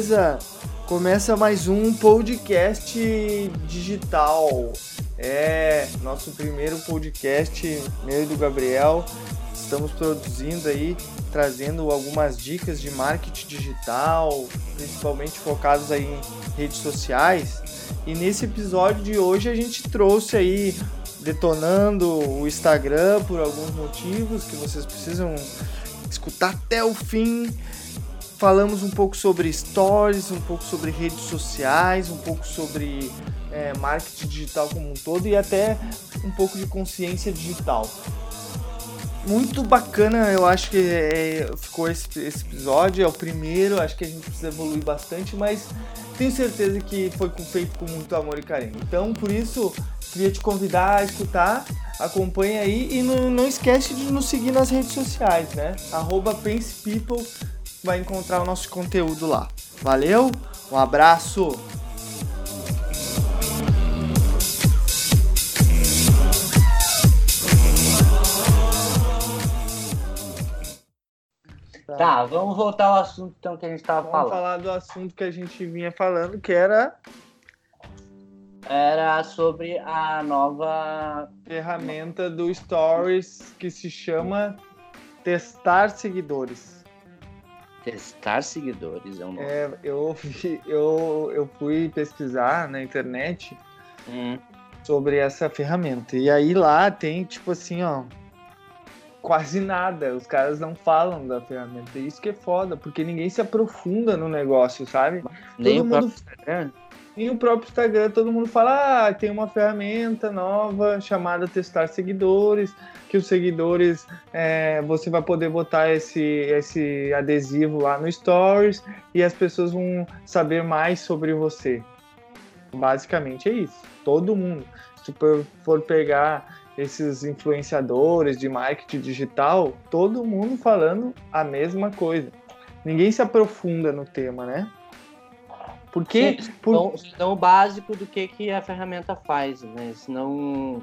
Beleza? Começa mais um podcast digital. É nosso primeiro podcast, meu e do Gabriel. Estamos produzindo aí, trazendo algumas dicas de marketing digital, principalmente focados aí em redes sociais. E nesse episódio de hoje a gente trouxe aí detonando o Instagram por alguns motivos que vocês precisam escutar até o fim. Falamos um pouco sobre stories, um pouco sobre redes sociais, um pouco sobre é, marketing digital como um todo e até um pouco de consciência digital. Muito bacana, eu acho que é, ficou esse, esse episódio, é o primeiro, acho que a gente precisa evoluir bastante, mas tenho certeza que foi feito com muito amor e carinho. Então, por isso, queria te convidar a escutar, acompanha aí e não, não esquece de nos seguir nas redes sociais, né? Arroba vai encontrar o nosso conteúdo lá. Valeu, um abraço! Tá, vamos voltar ao assunto então que a gente estava falando. Vamos falar do assunto que a gente vinha falando, que era era sobre a nova ferramenta do Stories que se chama Testar Seguidores. Testar seguidores é um nome. É, eu, eu, eu fui pesquisar na internet Hum, sobre essa ferramenta. E aí lá tem, tipo assim, ó, quase nada. Os caras não falam da ferramenta. E Isso que é foda, porque ninguém se aprofunda no negócio, sabe? nem todo o próprio mundo- Instagram. E o próprio Instagram, todo mundo fala, ah, tem uma ferramenta nova chamada Testar Seguidores, que os seguidores, é, você vai poder botar esse, esse adesivo lá no Stories e as pessoas vão saber mais sobre você. Basicamente é isso. Todo mundo. Se tu for pegar esses influenciadores de marketing digital, todo mundo falando a mesma coisa. Ninguém se aprofunda no tema, né? Porque, por, Então, então, o básico do que, que a ferramenta faz, né? Se não,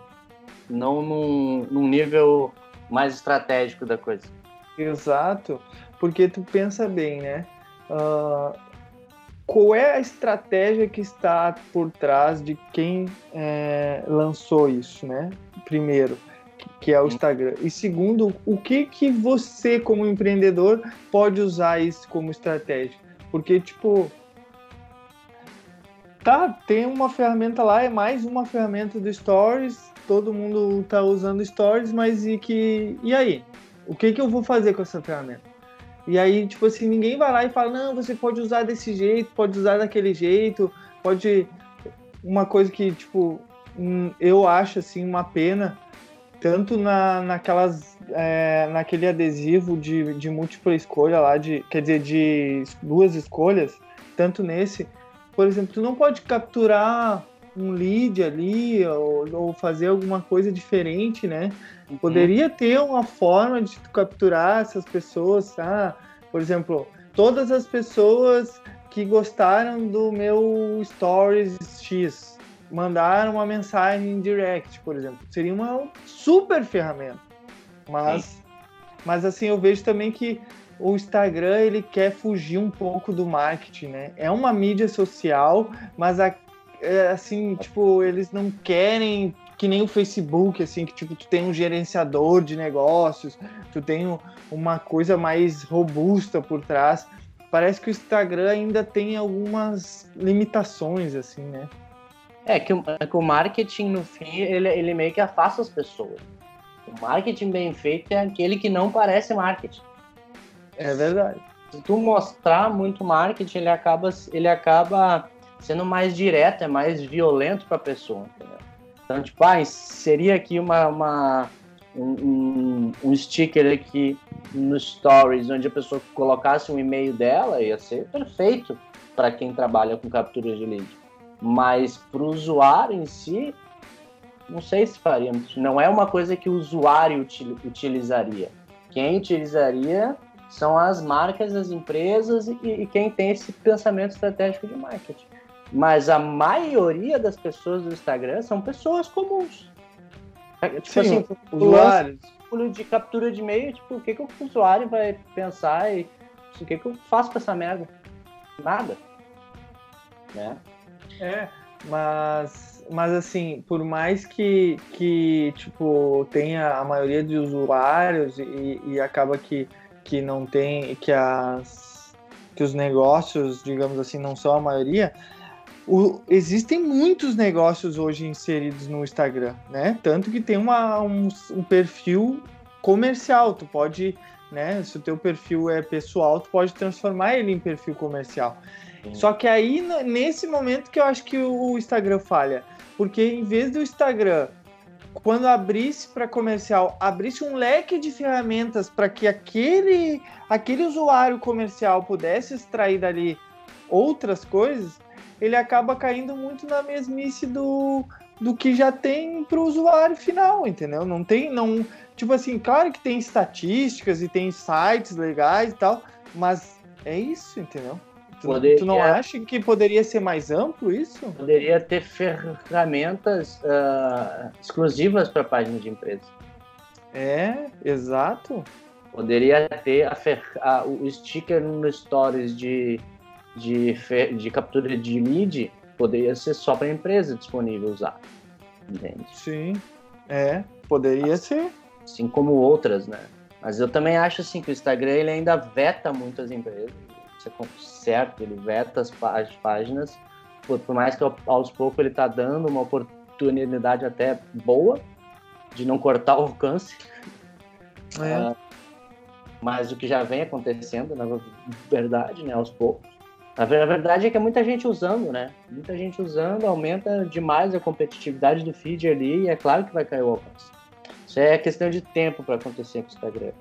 num, num nível mais estratégico da coisa. Exato, porque tu pensa bem, né? Ah, qual é a estratégia que está por trás de quem é, lançou isso, né? Primeiro, que- que é o Instagram. E segundo, o que que você, como empreendedor, pode usar isso como estratégia? Porque, tipo, tá, tem uma ferramenta lá, é mais uma ferramenta do Stories, todo mundo tá usando Stories, mas e que. E aí? O que, que eu vou fazer com essa ferramenta? E aí, tipo assim, ninguém vai lá e fala, não, você pode usar desse jeito, pode usar daquele jeito, pode. Uma coisa que, tipo, hum, eu acho assim uma pena, tanto na, naquelas. é, naquele adesivo de, de múltipla escolha lá, de, quer dizer, de duas escolhas, tanto nesse, por exemplo, tu não pode capturar um lead ali ou, ou fazer alguma coisa diferente, né? Poderia ter uma forma de tu capturar essas pessoas, tá? Por exemplo, todas as pessoas que gostaram do meu Stories X mandaram uma mensagem em direct, por exemplo. Seria uma super ferramenta. Mas, mas assim, eu vejo também que o Instagram ele quer fugir um pouco do marketing, né? É uma mídia social, mas a- é, assim, tipo, eles não querem que nem o Facebook, assim, que tipo, tu tem um gerenciador de negócios, tu tem um- uma coisa mais robusta por trás. Parece que o Instagram ainda tem algumas limitações, assim, né? É que, o- é que o marketing, no fim, ele, ele meio que afasta as pessoas. O marketing bem feito é aquele que não parece marketing. É verdade. Se tu mostrar muito marketing, ele acaba, ele acaba sendo mais direto, é mais violento para a pessoa. Entendeu? Então, tipo, ah, seria aqui uma, uma- um, um, um sticker aqui no Stories, onde a pessoa colocasse um e-mail dela, ia ser perfeito para quem trabalha com captura de lead. Mas para o usuário em si, não sei se faria. Não é uma coisa que o usuário util- utilizaria. Quem utilizaria são as marcas, as empresas e, e quem tem esse pensamento estratégico de marketing. Mas a maioria das pessoas do Instagram são pessoas comuns. É, Tipo Sim, assim, Usuários. de captura de e-mail, tipo, o que, que o usuário vai pensar e o que, que eu faço com essa merda? nada. Né? É, mas, mas assim, por mais que, que tipo, tenha a maioria de usuários e, e acaba que, que não tem, que, as, que os negócios, digamos assim, não são a maioria, o, existem muitos negócios hoje inseridos no Instagram, né? Tanto que tem uma, um, um perfil comercial, tu pode, né? Se o teu perfil é pessoal, tu pode transformar ele em perfil comercial. Só que aí, nesse momento que eu acho que o Instagram falha. Porque em vez do Instagram, quando abrisse para comercial, abrisse um leque de ferramentas para que aquele, aquele usuário comercial pudesse extrair dali outras coisas, ele acaba caindo muito na mesmice do, do que já tem para o usuário final, entendeu? Não tem, não, tipo assim, claro que tem estatísticas e tem sites legais e tal, mas é isso, entendeu? Tu, poderia, tu não acha que poderia ser mais amplo isso? Poderia ter ferramentas uh, exclusivas para página de empresa. É, exato. Poderia ter a fer, a, o sticker no stories de, de, de captura de lead, poderia ser só para a empresa disponível usar. Entende? Sim, é, poderia assim, ser. Assim como outras, né? Mas eu também acho assim que o Instagram ele ainda veta muitas empresas certo, ele veta as páginas, por, por mais que aos poucos ele está dando uma oportunidade até boa de não cortar o alcance. É. Uh, mas o que já vem acontecendo, na verdade, né, aos poucos. A verdade é que é muita gente usando, né? Muita gente usando, aumenta demais a competitividade do feed ali e é claro que vai cair o alcance. Isso é questão de tempo para acontecer com o Instagram.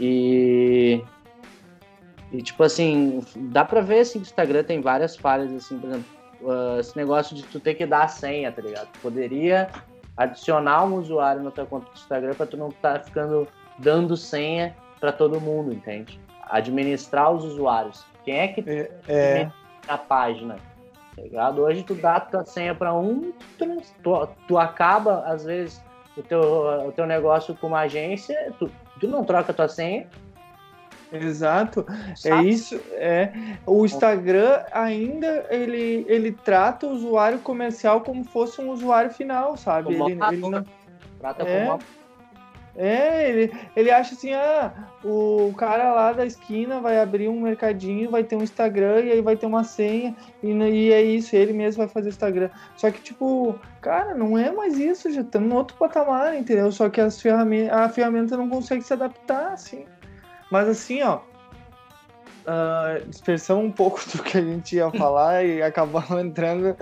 E e, tipo assim, dá pra ver, assim, que o Instagram tem várias falhas, assim, por exemplo, uh, esse negócio de tu ter que dar a senha, tá ligado? Tu poderia adicionar um usuário na tua conta do Instagram pra tu não estar tá ficando dando senha para todo mundo, entende? Administrar os usuários. Quem é que é, é. a página? Tá ligado? Hoje tu dá a tua senha para um, tu, tu, tu, acaba, às vezes, o teu, o teu negócio com uma agência, tu, tu não troca a tua senha, Exato. É isso. É o Instagram ainda ele, ele trata o usuário comercial como fosse um usuário final, sabe? Ele, ele não trata é, como é, ele, ele acha assim, ah, o cara lá da esquina vai abrir um mercadinho, vai ter um Instagram e aí vai ter uma senha e, e é isso, ele mesmo vai fazer o Instagram. Só que, tipo, cara, não é mais isso, já estamos no outro patamar, entendeu? Só que as ferramentas, a ferramenta não consegue se adaptar, assim. Mas assim, ó, uh, dispersamos um pouco do que a gente ia falar e acabamos entrando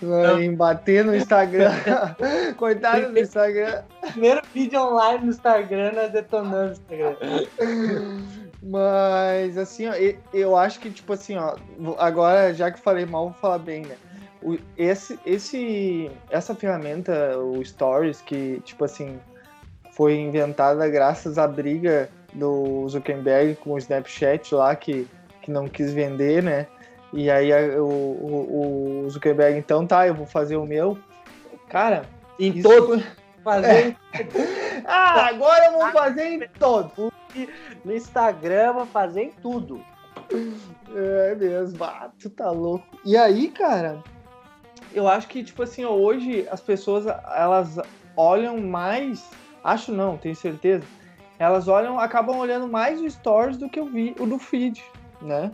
uh, em bater no Instagram. Coitado do Instagram. Primeiro vídeo online no Instagram, nós detonando o Instagram. Mas assim, ó, eu acho que, tipo assim, ó, agora já que falei mal, vou falar bem, né? O, esse, esse, essa ferramenta, o Stories, que, tipo assim, foi inventada graças à briga do Zuckerberg com o Snapchat lá, que, que não quis vender, né? E aí o, o, o Zuckerberg, então tá, eu vou fazer o meu. Cara, em todos. Fazer. É. ah, agora eu vou fazer em todos. No Instagram, vou fazer em tudo. É mesmo, ah, tu tá louco. E aí, cara, eu acho que, tipo assim, hoje as pessoas, elas olham mais, acho não, tenho certeza, elas olham, acabam olhando mais o stories do que o, vi, o do feed, né?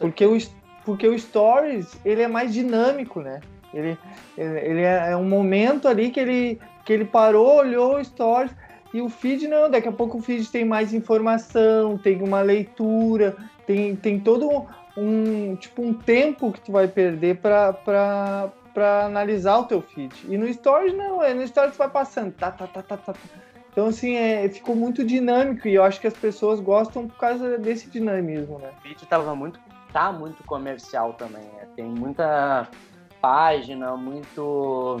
Porque o, porque o stories, ele é mais dinâmico, né? Ele, ele é, é um momento ali que ele, que ele parou, olhou o stories, e o feed não, daqui a pouco o feed tem mais informação, tem uma leitura, tem, tem todo um, um tipo um tempo que tu vai perder para analisar o teu feed. E no stories não, é no stories tu vai passando, tá, tá, tá, tá, tá. Então, assim, é, ficou muito dinâmico e eu acho que as pessoas gostam por causa desse dinamismo, né? O vídeo tava muito, tá muito comercial também, né? Tem muita página, muito,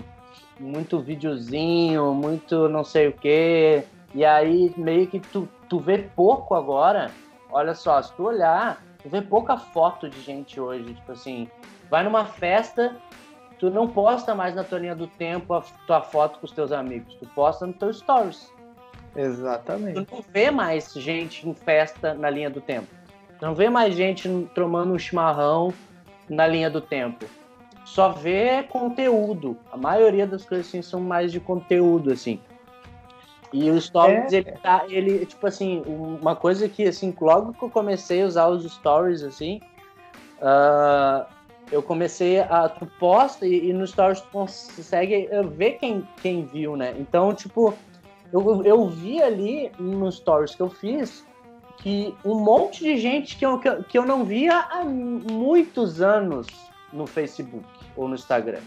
muito videozinho, muito não sei o quê. E aí, meio que tu, tu vê pouco agora. Olha só, se tu olhar, tu vê pouca foto de gente hoje. Tipo assim, vai numa festa, tu não posta mais na tua linha do tempo a tua foto com os teus amigos. Tu posta no teu stories. Exatamente. Tu não vê mais gente em festa na linha do tempo. Não vê mais gente tomando um chimarrão na linha do tempo. Só vê conteúdo. A maioria das coisas assim são mais de conteúdo, assim. E o Stories, é. ele tá, ele, tipo assim, uma coisa que, assim, logo que eu comecei a usar os Stories, assim, uh, eu comecei a, tu posta e, e no Stories tu consegue ver quem, quem viu, né? Então, tipo, eu, eu vi ali nos Stories que eu fiz que um monte de gente que eu, que eu não via há muitos anos no Facebook ou no Instagram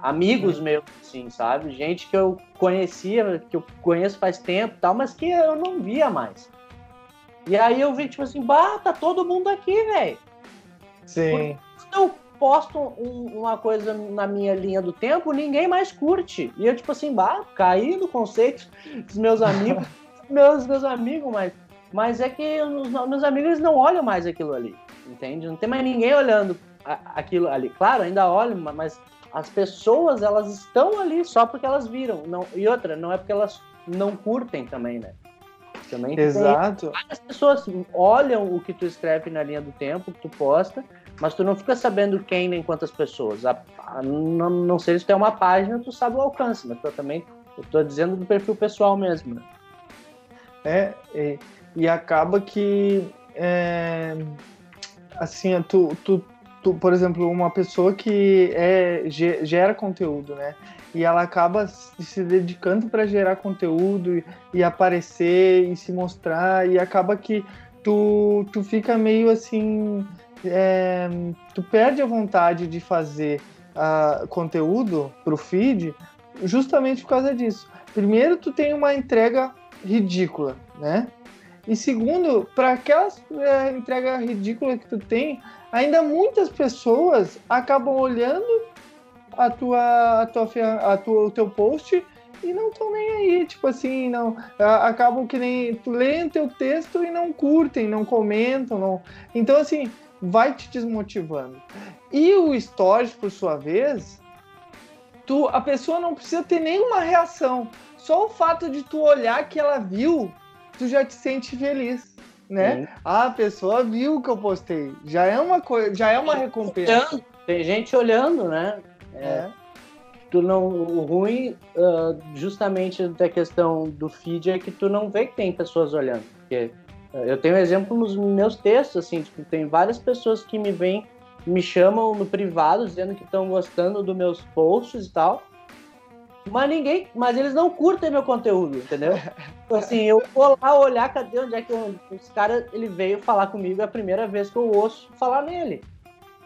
amigos meus, assim, sabe? Gente que eu conhecia, que eu conheço faz tempo tal, mas que eu não via mais. E aí eu vi, tipo assim, bah, tá todo mundo aqui, velho. Sim. Eu posto um, uma coisa na minha linha do tempo, ninguém mais curte. E eu, tipo assim, bah, caí no conceito dos meus amigos, meus, meus amigos, mas, mas é que os meus amigos não olham mais aquilo ali, entende? Não tem mais ninguém olhando aquilo ali. Claro, ainda olham, mas as pessoas elas estão ali só porque elas viram. Não, e outra, não é porque elas não curtem também, né? Também Exato. As pessoas olham o que tu escreve na linha do tempo, que tu posta, mas tu não fica sabendo quem nem quantas pessoas. A, a, não, não sei se tu tem uma página, tu sabe o alcance, mas tu também, eu tô dizendo do perfil pessoal mesmo, né? É, e, e acaba que é, assim, tu, tu tu, por exemplo, uma pessoa que é, gera conteúdo, né? E ela acaba se dedicando para gerar conteúdo e, e, aparecer e se mostrar e acaba que tu, tu fica meio assim, é, tu perde a vontade de fazer uh, conteúdo pro feed justamente por causa disso. Primeiro, tu tem uma entrega ridícula, né? E segundo, para aquela é, entrega ridícula que tu tem, ainda muitas pessoas acabam olhando a tua, a tua, a tua, o teu post e não estão nem aí, tipo assim, não acabam que nem leem teu texto e não curtem, não comentam, não. Então assim, vai te desmotivando. E o stories, por sua vez, tu a pessoa não precisa ter nenhuma reação. Só o fato de tu olhar que ela viu, tu já te sente feliz né? Sim. a pessoa viu o que eu postei. Já é uma coisa, já é uma recompensa. Tem gente olhando, né? É. é. Tu não, o ruim, uh, justamente da questão do feed é que tu não vê que tem pessoas olhando. Porque eu tenho exemplo nos meus textos, assim, tipo, tem várias pessoas que me vêm, me chamam no privado dizendo que estão gostando dos meus posts e tal. Mas ninguém, mas eles não curtem meu conteúdo, entendeu? Então, assim, eu vou lá olhar, cadê onde é que eu, esse cara ele veio falar comigo é a primeira vez que eu ouço falar nele.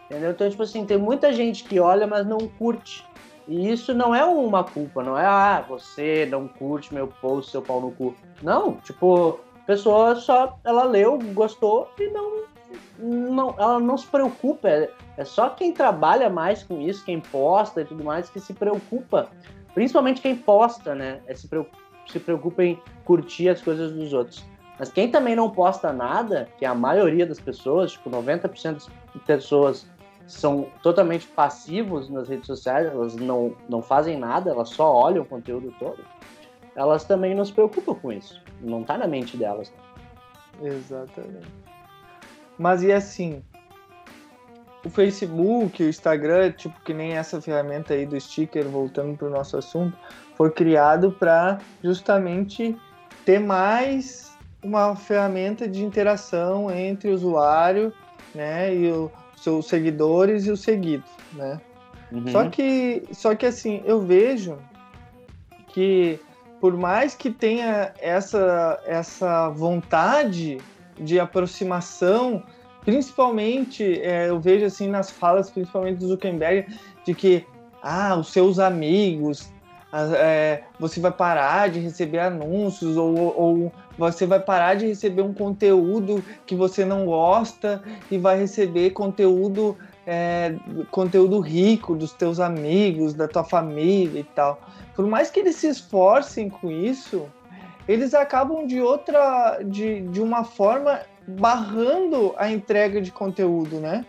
Entendeu? Então, tipo assim, tem muita gente que olha, mas não curte. E isso não é uma culpa, não é, ah, você não curte meu post, seu pau no cu. Não, tipo, a pessoa só, ela leu, gostou e não, não ela não se preocupa. É, é só quem trabalha mais com isso, quem posta e tudo mais, que se preocupa Principalmente quem posta, né? É se, preocupa, se preocupa em curtir as coisas dos outros. Mas quem também não posta nada, que é a maioria das pessoas, tipo 90% das pessoas são totalmente passivos nas redes sociais, elas não, não fazem nada, elas só olham o conteúdo todo, elas também não se preocupam com isso. Não tá na mente delas. Exatamente. Mas e assim, o Facebook, o Instagram, tipo que nem essa ferramenta aí do sticker, voltando para o nosso assunto, foi criado para justamente ter mais uma ferramenta de interação entre o usuário, né, e os seus seguidores e os seguidos, né? Uhum. Só que, só que assim, eu vejo que por mais que tenha essa essa vontade de aproximação principalmente, é, eu vejo assim nas falas, principalmente do Zuckerberg, de que ah, os seus amigos, é, você vai parar de receber anúncios ou, ou, você vai parar de receber um conteúdo que você não gosta e vai receber conteúdo é, conteúdo rico dos teus amigos, da tua família e tal. Por mais que eles se esforcem com isso, eles acabam de outra, de, de uma forma barrando a entrega de conteúdo, né?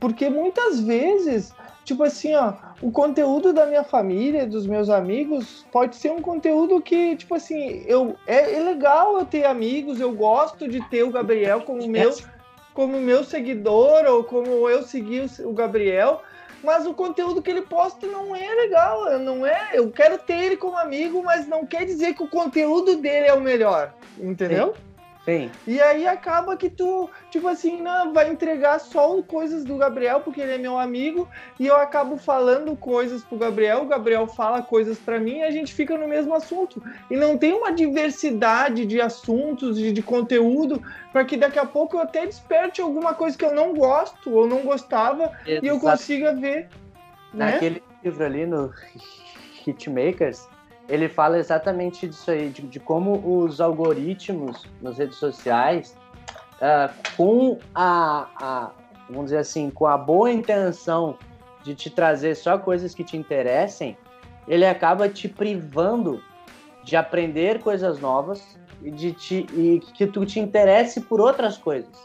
Porque muitas vezes, tipo assim, ó, o conteúdo da minha família, dos meus amigos, pode ser um conteúdo que, tipo assim, eu é, é legal eu ter amigos, eu gosto de ter o Gabriel como meu, como meu seguidor ou como eu segui o Gabriel, mas o conteúdo que ele posta não é legal, não é. Eu quero ter ele como amigo, mas não quer dizer que o conteúdo dele é o melhor, entendeu? Sim. Sim. E aí acaba que tu, tipo assim, não, vai entregar só coisas do Gabriel, porque ele é meu amigo, e eu acabo falando coisas pro Gabriel, o Gabriel fala coisas para mim e a gente fica no mesmo assunto. E não tem uma diversidade de assuntos, de, de conteúdo, para que daqui a pouco eu até desperte alguma coisa que eu não gosto ou não gostava Exato. e eu consiga ver. Né? Naquele né? livro ali no Hitmakers, ele fala exatamente disso aí, de, de como os algoritmos nas redes sociais, uh, com a, a, vamos dizer assim, com a boa intenção de te trazer só coisas que te interessem, ele acaba te privando de aprender coisas novas e de te, e que tu te interesse por outras coisas,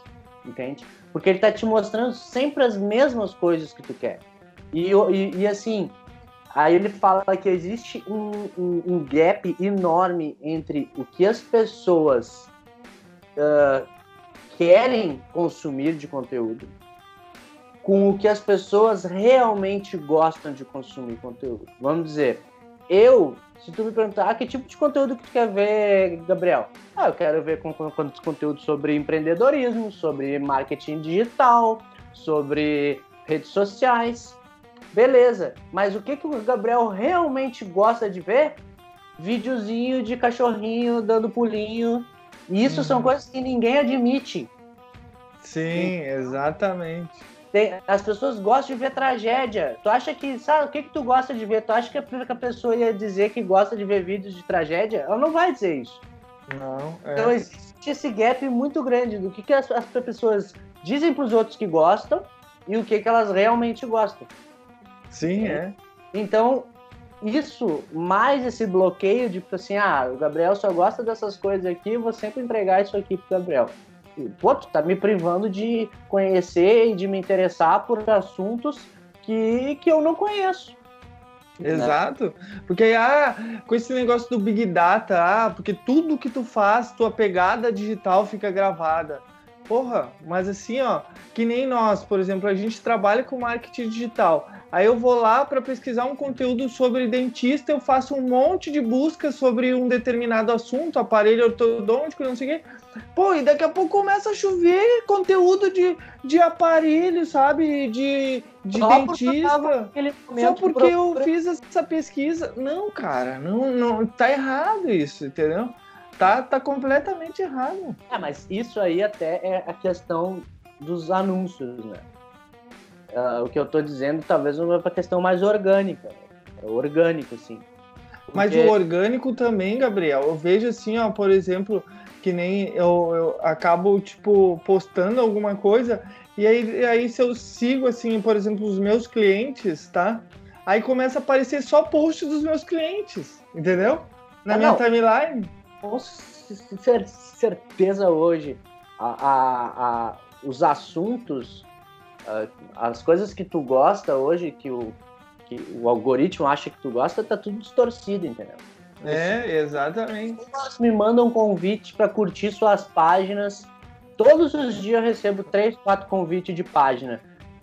entende? Porque ele está te mostrando sempre as mesmas coisas que tu quer. E, e, e assim, Aí ele fala que existe um, um, um gap enorme entre o que as pessoas uh, querem consumir de conteúdo com o que as pessoas realmente gostam de consumir conteúdo. Vamos dizer, eu, se tu me perguntar, ah, que tipo de conteúdo que tu quer ver, Gabriel? Ah, eu quero ver com, com, com conteúdo sobre empreendedorismo, sobre marketing digital, sobre redes sociais. Beleza, mas o que, que o Gabriel realmente gosta de ver? Videozinho de cachorrinho dando pulinho. E isso uhum. são coisas que ninguém admite. Sim, exatamente. Tem, as pessoas gostam de ver tragédia. Tu acha que, sabe, o que, que tu gosta de ver? Tu acha que a pessoa ia dizer que gosta de ver vídeos de tragédia? Ela não vai dizer isso. Não. É. Então existe esse gap muito grande do que, que as, as pessoas dizem para os outros que gostam e o que, que elas realmente gostam. Sim, é. Então, isso, mais esse bloqueio de, tipo assim, ah, o Gabriel só gosta dessas coisas aqui, eu vou sempre entregar isso aqui pro Gabriel. E, pô, tu tá me privando de conhecer e de me interessar por assuntos que, que eu não conheço. Né? Exato. Né? Porque ah, com esse negócio do Big Data, ah, porque tudo que tu faz, tua pegada digital fica gravada. Porra, mas assim, ó, que nem nós, por exemplo, a gente trabalha com marketing digital. Aí eu vou lá para pesquisar um conteúdo sobre dentista, eu faço um monte de buscas sobre um determinado assunto, aparelho ortodôntico, não sei o quê. Pô, e daqui a pouco começa a chover conteúdo de, de aparelho, sabe? De, de Só dentista. Só porque eu fiz essa pesquisa. Não, cara, não, não tá errado isso, entendeu? Tá, tá completamente errado. É, mas isso aí até é a questão dos anúncios, né? Uh, o que eu tô dizendo talvez uma questão mais orgânica. É orgânico, sim. Porque... Mas o orgânico também, Gabriel, eu vejo assim, ó, por exemplo, que nem eu, eu acabo, tipo, postando alguma coisa, e aí, aí se eu sigo, assim, por exemplo, os meus clientes, tá? Aí começa a aparecer só post dos meus clientes, entendeu? Na ah, minha não. timeline. Com certeza hoje, a, a, a, os assuntos as coisas que tu gosta hoje, que o, que o algoritmo acha que tu gosta, tá tudo distorcido, entendeu? É, exatamente. Elas me mandam um convite para curtir suas páginas. Todos os dias eu recebo três, quatro convites de página.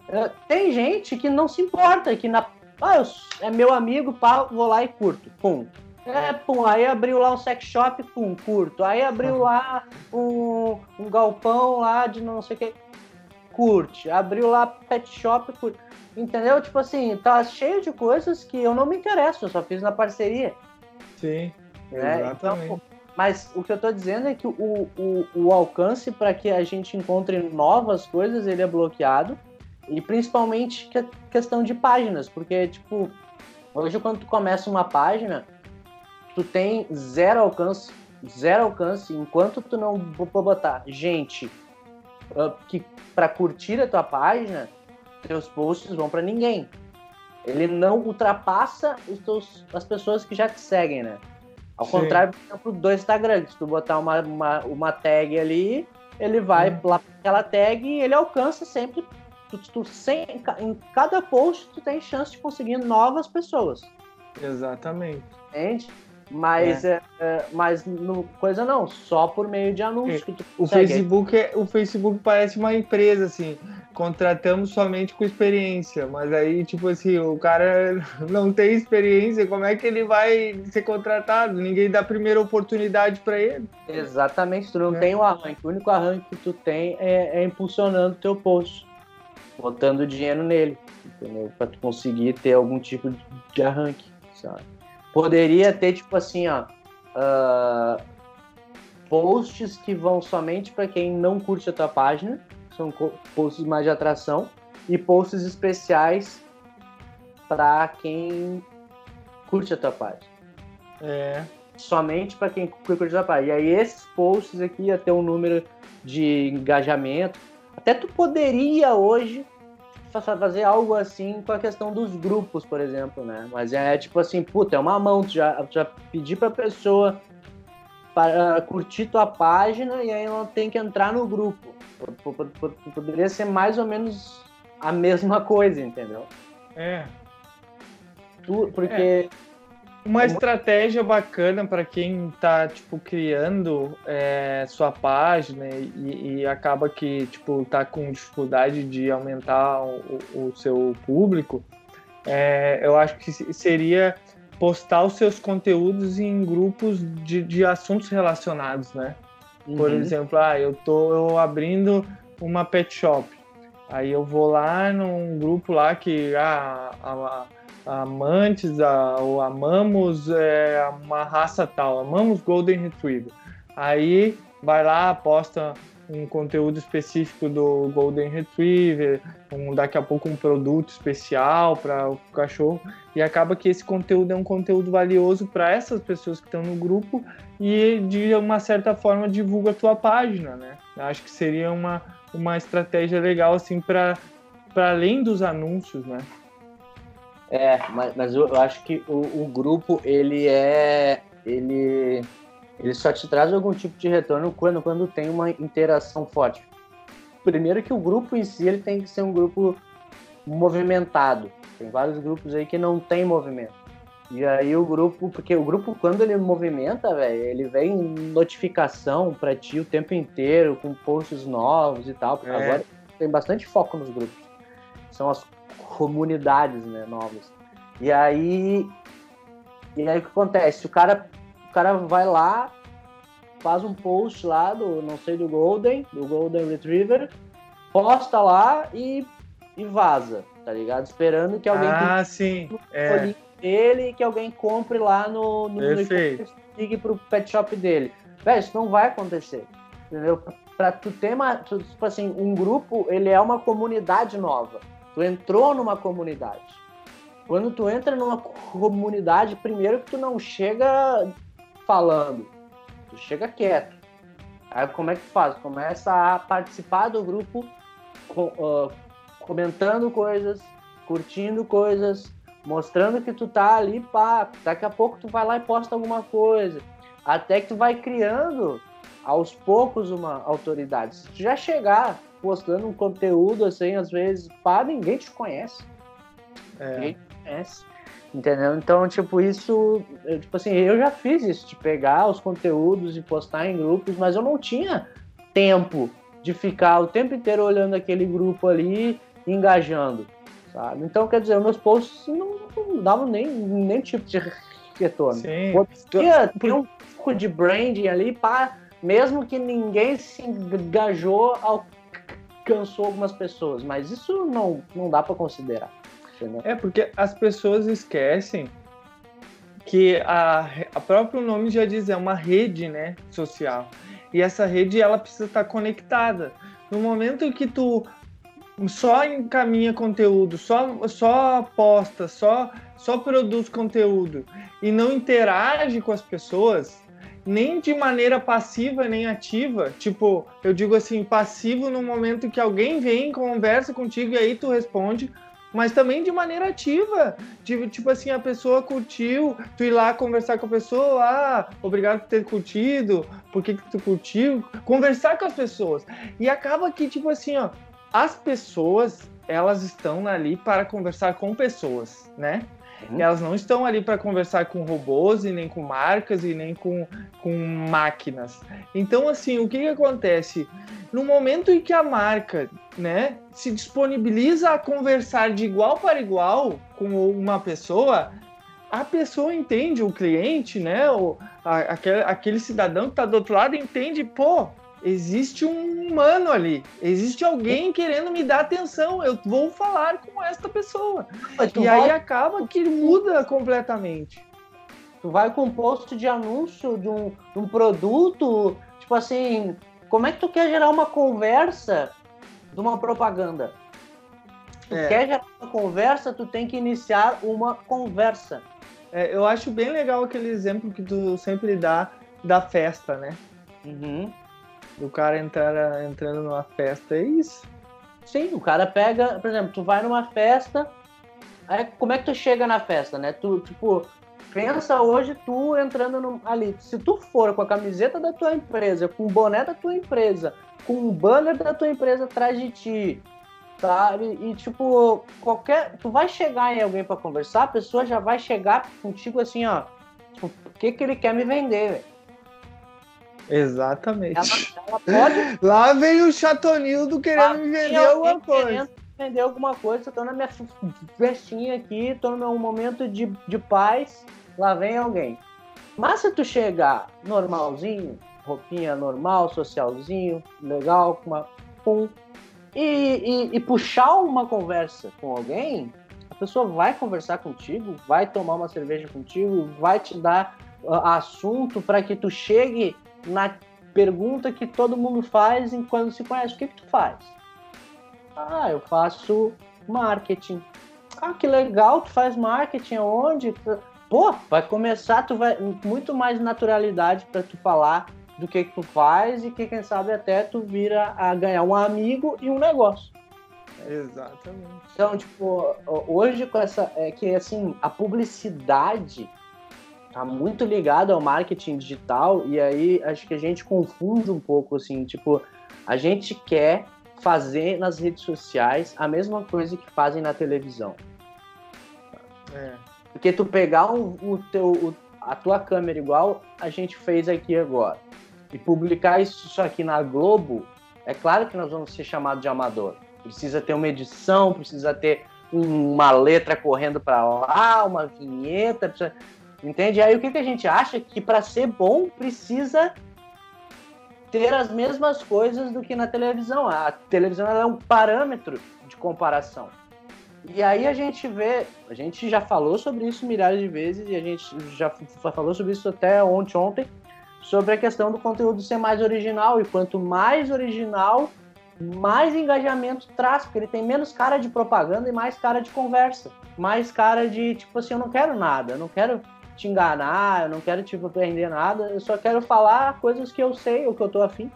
É, tem gente que não se importa, que na. Ah, eu, é meu amigo, pá, vou lá e curto. Pum. É, pum, aí abriu lá um sex shop, pum, curto. Aí abriu lá um, um galpão lá de não sei o que curte. Abriu lá pet shop, curte. Entendeu? Tipo assim, tá cheio de coisas que eu não me interesso, eu só fiz na parceria. Sim, né? exatamente. Então, mas o que eu tô dizendo é que o, o, o alcance para que a gente encontre novas coisas, ele é bloqueado. E principalmente que questão de páginas, porque, tipo, hoje quando tu começa uma página, tu tem zero alcance, zero alcance, enquanto tu não botar gente uh, que para curtir a tua página, teus posts vão para ninguém. Ele não ultrapassa os teus, as pessoas que já te seguem, né? Ao Sim. contrário, por exemplo, do Instagram, se tu botar uma, uma, uma tag ali, ele vai hum. lá para aquela tag e ele alcança sempre. Tu, tu, sem, em cada post, tu tem chance de conseguir novas pessoas. Exatamente. Entende? Mas, é. É, mas no, coisa não, só por meio de anúncios é. que tu o Facebook é O Facebook parece uma empresa, assim, contratamos somente com experiência, mas aí, tipo assim, o cara não tem experiência, como é que ele vai ser contratado? Ninguém dá a primeira oportunidade para ele. Exatamente, tu não é. tem o arranque, o único arranque que tu tem é, é impulsionando o teu post, botando dinheiro nele, entendeu? Pra tu conseguir ter algum tipo de arranque, sabe? Poderia ter, tipo assim, ó. Uh, posts que vão somente para quem não curte a tua página, são posts mais de atração, e posts especiais para quem curte a tua página. É. Somente para quem curte a tua página. E aí esses posts aqui ia ter um número de engajamento. Até tu poderia hoje fazer algo assim com a questão dos grupos, por exemplo, né? Mas é tipo assim, puta, é uma mão, tu já, já pedir pra pessoa para curtir tua página e aí ela tem que entrar no grupo. Poderia ser mais ou menos a mesma coisa, entendeu? É. Tu, porque é. Uma estratégia bacana para quem está tipo criando é, sua página e, e, acaba que tipo tá com dificuldade de aumentar o, o seu público, é, eu acho que seria postar os seus conteúdos em grupos de, de assuntos relacionados, né? Uhum. Por exemplo, ah, eu tô abrindo uma pet shop. Aí eu vou lá num grupo lá que ah, a, amantes a, ou amamos é, uma raça tal, amamos Golden Retriever. Aí vai lá, posta um conteúdo específico do Golden Retriever, um, daqui a pouco um produto especial para o cachorro, e acaba que esse conteúdo é um conteúdo valioso para essas pessoas que estão no grupo e de uma certa forma divulga a tua página, né? Acho que seria uma, uma estratégia legal assim para além dos anúncios, né? É, mas, mas eu, acho que o, o, grupo, ele é. Ele, ele só te traz algum tipo de retorno quando, quando tem uma interação forte. Primeiro que o grupo em si ele tem que ser um grupo movimentado. Tem vários grupos aí que não tem movimento. E aí o grupo, porque o grupo quando ele movimenta, velho, ele vem notificação para ti o tempo inteiro com posts novos e tal. É. Agora tem bastante foco nos grupos. São as comunidades né, novas. E aí, e aí o que acontece? O cara, o cara vai lá, faz um post lá do, não sei, do Golden, do Golden Retriever, posta lá e, e vaza, tá ligado? Esperando que alguém ah, sim. É. dele que alguém compre lá no, no, Perfeito. no pro pet shop dele. Velho, isso não vai acontecer. Entendeu? Pra tu ter uma, tipo assim, um grupo, ele é uma comunidade nova. Tu entrou numa comunidade. Quando tu entra numa comunidade, primeiro que tu não chega falando, tu chega quieto. Aí como é que tu faz? Começa a participar do grupo, uh, comentando coisas, curtindo coisas, mostrando que tu tá ali, pá, daqui a pouco tu vai lá e posta alguma coisa. Até que tu vai criando aos poucos uma autoridade. Se tu já chegar postando um conteúdo assim, às vezes, pá, ninguém te conhece. É. Ninguém te conhece. Entendeu? Então, tipo, isso. Tipo assim, eu já fiz isso, de pegar os conteúdos e postar em grupos, mas eu não tinha tempo de ficar o tempo inteiro olhando aquele grupo ali engajando. Sabe? Então, quer dizer, meus posts não, não davam nem, nem tipo de retorno. Sim. Podia ter um pouco de branding ali, pá, mesmo que ninguém se engajou ao cansou algumas pessoas, mas isso não, não dá para considerar. Entendeu? É porque as pessoas esquecem que a, a próprio nome já diz, é uma rede né, social. E essa rede ela precisa estar conectada. No momento que tu só encaminha conteúdo, só, só posta, só, só produz conteúdo e não interage com as pessoas, nem de maneira passiva nem ativa. Tipo, eu digo assim, passivo no momento que alguém vem, conversa contigo e aí tu responde, mas também de maneira ativa. Tipo, tipo assim, a pessoa curtiu, tu ir lá conversar com a pessoa, ah, obrigado por ter curtido, por que, que tu curtiu? Conversar com as pessoas. E acaba que, tipo assim, ó, as pessoas, elas estão ali para conversar com pessoas, né? Uhum. Elas não estão ali para conversar com robôs e nem com marcas e nem com, com máquinas. Então, assim, o que, que acontece? No momento em que a marca né, se disponibiliza a conversar de igual para igual com uma pessoa, a pessoa entende, o cliente, né, o, a, aquele, aquele cidadão que está do outro lado entende, pô, existe um humano ali, existe alguém querendo me dar atenção, eu vou falar com esta pessoa. e aí acaba que muda completamente. Tu vai com um post de anúncio de um, de um produto, tipo assim, como é que tu quer gerar uma conversa de uma propaganda? Tu é. quer gerar uma conversa, tu tem que iniciar uma conversa. É, eu acho bem legal aquele exemplo que tu sempre dá da festa, né? Uhum do cara entrar, entrando numa festa, é isso. Sim, o cara pega, por exemplo, tu vai numa festa, aí como é que tu chega na festa, né? Tu, tipo, pensa hoje tu entrando no, ali. Se tu for com a camiseta da tua empresa, com o boné da tua empresa, com o banner da tua empresa atrás de ti, sabe? E tipo, qualquer. Tu vai chegar em alguém para conversar, a pessoa já vai chegar contigo assim, ó. Tipo, o que, que ele quer me vender, velho? Exatamente. Ela, ela pode... Lá vem o Chatonildo querendo me vender alguma coisa. Querendo vender alguma coisa, tô na minha festinha aqui, tô no meu momento de, de paz, lá vem alguém. Mas se tu chegar normalzinho, roupinha normal, socialzinho, legal, com uma pum, e, e, e puxar uma conversa com alguém, a pessoa vai conversar contigo, vai tomar uma cerveja contigo, vai te dar uh, assunto para que tu chegue na pergunta que todo mundo faz quando se conhece. O que, que tu faz? Ah, eu faço marketing. Ah, que legal, tu faz marketing aonde? Pô, vai começar, tu vai muito mais naturalidade para tu falar do que, que tu faz e que quem sabe até tu vira a ganhar um amigo e um negócio. Exatamente. Então, tipo, hoje com essa é que assim, a publicidade tá muito ligado ao marketing digital e aí acho que a gente confunde um pouco assim, tipo, a gente quer fazer nas redes sociais a mesma coisa que fazem na televisão. É. Porque tu pegar o, o teu, o, a tua câmera igual a gente fez aqui agora e publicar isso aqui na Globo, é claro que nós vamos ser chamados de amador. Precisa ter uma edição, precisa ter uma letra correndo para lá, uma vinheta, precisa... Entende? Aí o que, que a gente acha? Que para ser bom precisa ter as mesmas coisas do que na televisão. A televisão é um parâmetro de comparação. E aí a gente vê, a gente já falou sobre isso milhares de vezes e a gente já falou sobre isso até ontem, ontem, sobre a questão do conteúdo ser mais original. E quanto mais original, mais engajamento traz, porque ele tem menos cara de propaganda e mais cara de conversa. Mais cara de, tipo assim, eu não quero nada, eu não quero te enganar, eu não quero te aprender nada, eu só quero falar coisas que eu sei, o que eu tô afim.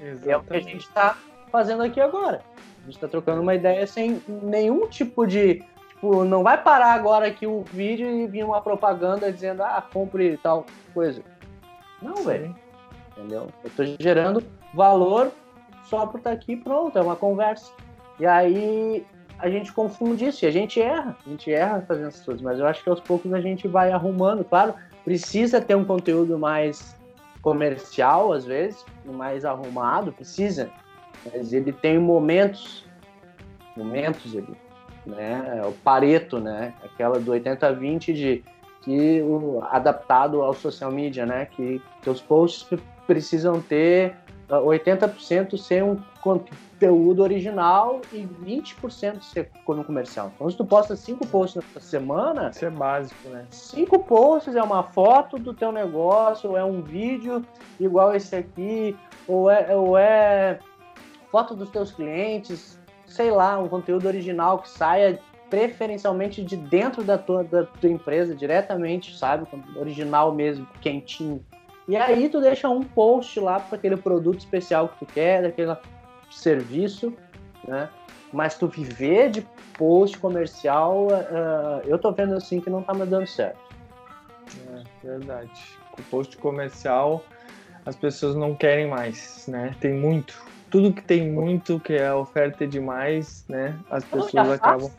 Exatamente. É o que a gente está fazendo aqui agora. A gente está trocando uma ideia sem nenhum tipo de. Tipo, não vai parar agora aqui o vídeo e vir uma propaganda dizendo, ah, compre tal coisa. Não, velho. Entendeu? Eu tô gerando valor só por estar tá aqui pronto, é uma conversa. E aí a gente confunde isso e a gente erra. A gente erra fazendo essas coisas, mas eu acho que aos poucos a gente vai arrumando. Claro, precisa ter um conteúdo mais comercial, às vezes, mais arrumado, precisa. Mas ele tem momentos, momentos ali, né? É o Pareto, né? Aquela do 80-20 de que o, adaptado ao social media, né? Que teus posts precisam ter 80% ser um conteúdo original e 20% ser no comercial. Então, se tu posta cinco posts na semana... Isso é básico, né? Cinco posts é uma foto do teu negócio, ou é um vídeo igual esse aqui, ou é, ou é foto dos teus clientes, sei lá, um conteúdo original que saia preferencialmente de dentro da tua, da tua empresa, diretamente, sabe? Original mesmo, quentinho. E aí tu deixa um post lá para aquele produto especial que tu quer, daquele serviço, né? Mas tu viver de post comercial, uh, eu tô vendo assim que não tá me dando certo. É verdade. Com post comercial, as pessoas não querem mais, né? Tem muito. Tudo que tem muito, que é oferta demais, né? As pessoas acabam.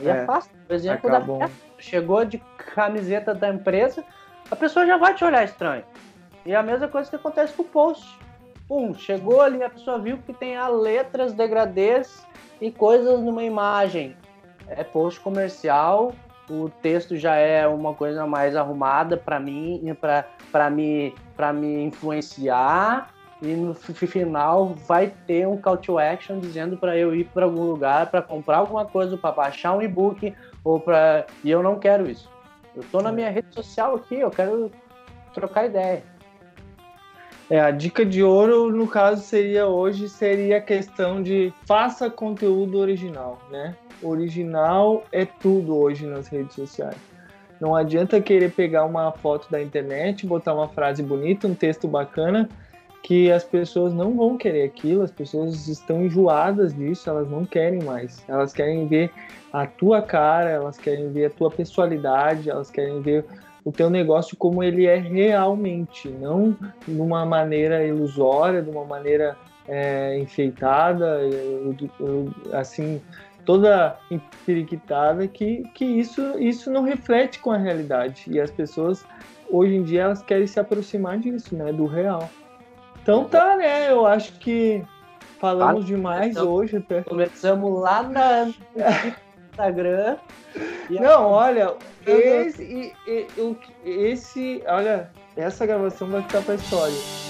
E é, é fácil. Por exemplo, da... chegou de camiseta da empresa, a pessoa já vai te olhar estranho. E a mesma coisa que acontece com o post. Pum, chegou ali, a pessoa viu que tem a letras, degradês e coisas numa imagem. É post comercial, o texto já é uma coisa mais arrumada para mim, para me, me influenciar e no final vai ter um call to action dizendo para eu ir para algum lugar para comprar alguma coisa, para baixar um e-book ou para e eu não quero isso. Eu tô na minha rede social aqui, eu quero trocar ideia. É, a dica de ouro, no caso, seria hoje, seria a questão de faça conteúdo original, né? Original é tudo hoje nas redes sociais. Não adianta querer pegar uma foto da internet, botar uma frase bonita, um texto bacana, que as pessoas não vão querer aquilo, as pessoas estão enjoadas disso, elas não querem mais. Elas querem ver a tua cara, elas querem ver a tua pessoalidade, elas querem ver o teu negócio como ele é realmente, não de uma maneira ilusória, de uma maneira é, enfeitada, assim, toda empiriquitada, que, que isso, isso não reflete com a realidade. E as pessoas, hoje em dia, elas querem se aproximar disso, né, do real. Então tá, né? Eu acho que falamos ah, demais então, hoje até. Começamos lá no Instagram. Não, olha, esse, esse, olha, essa gravação vai ficar pra história.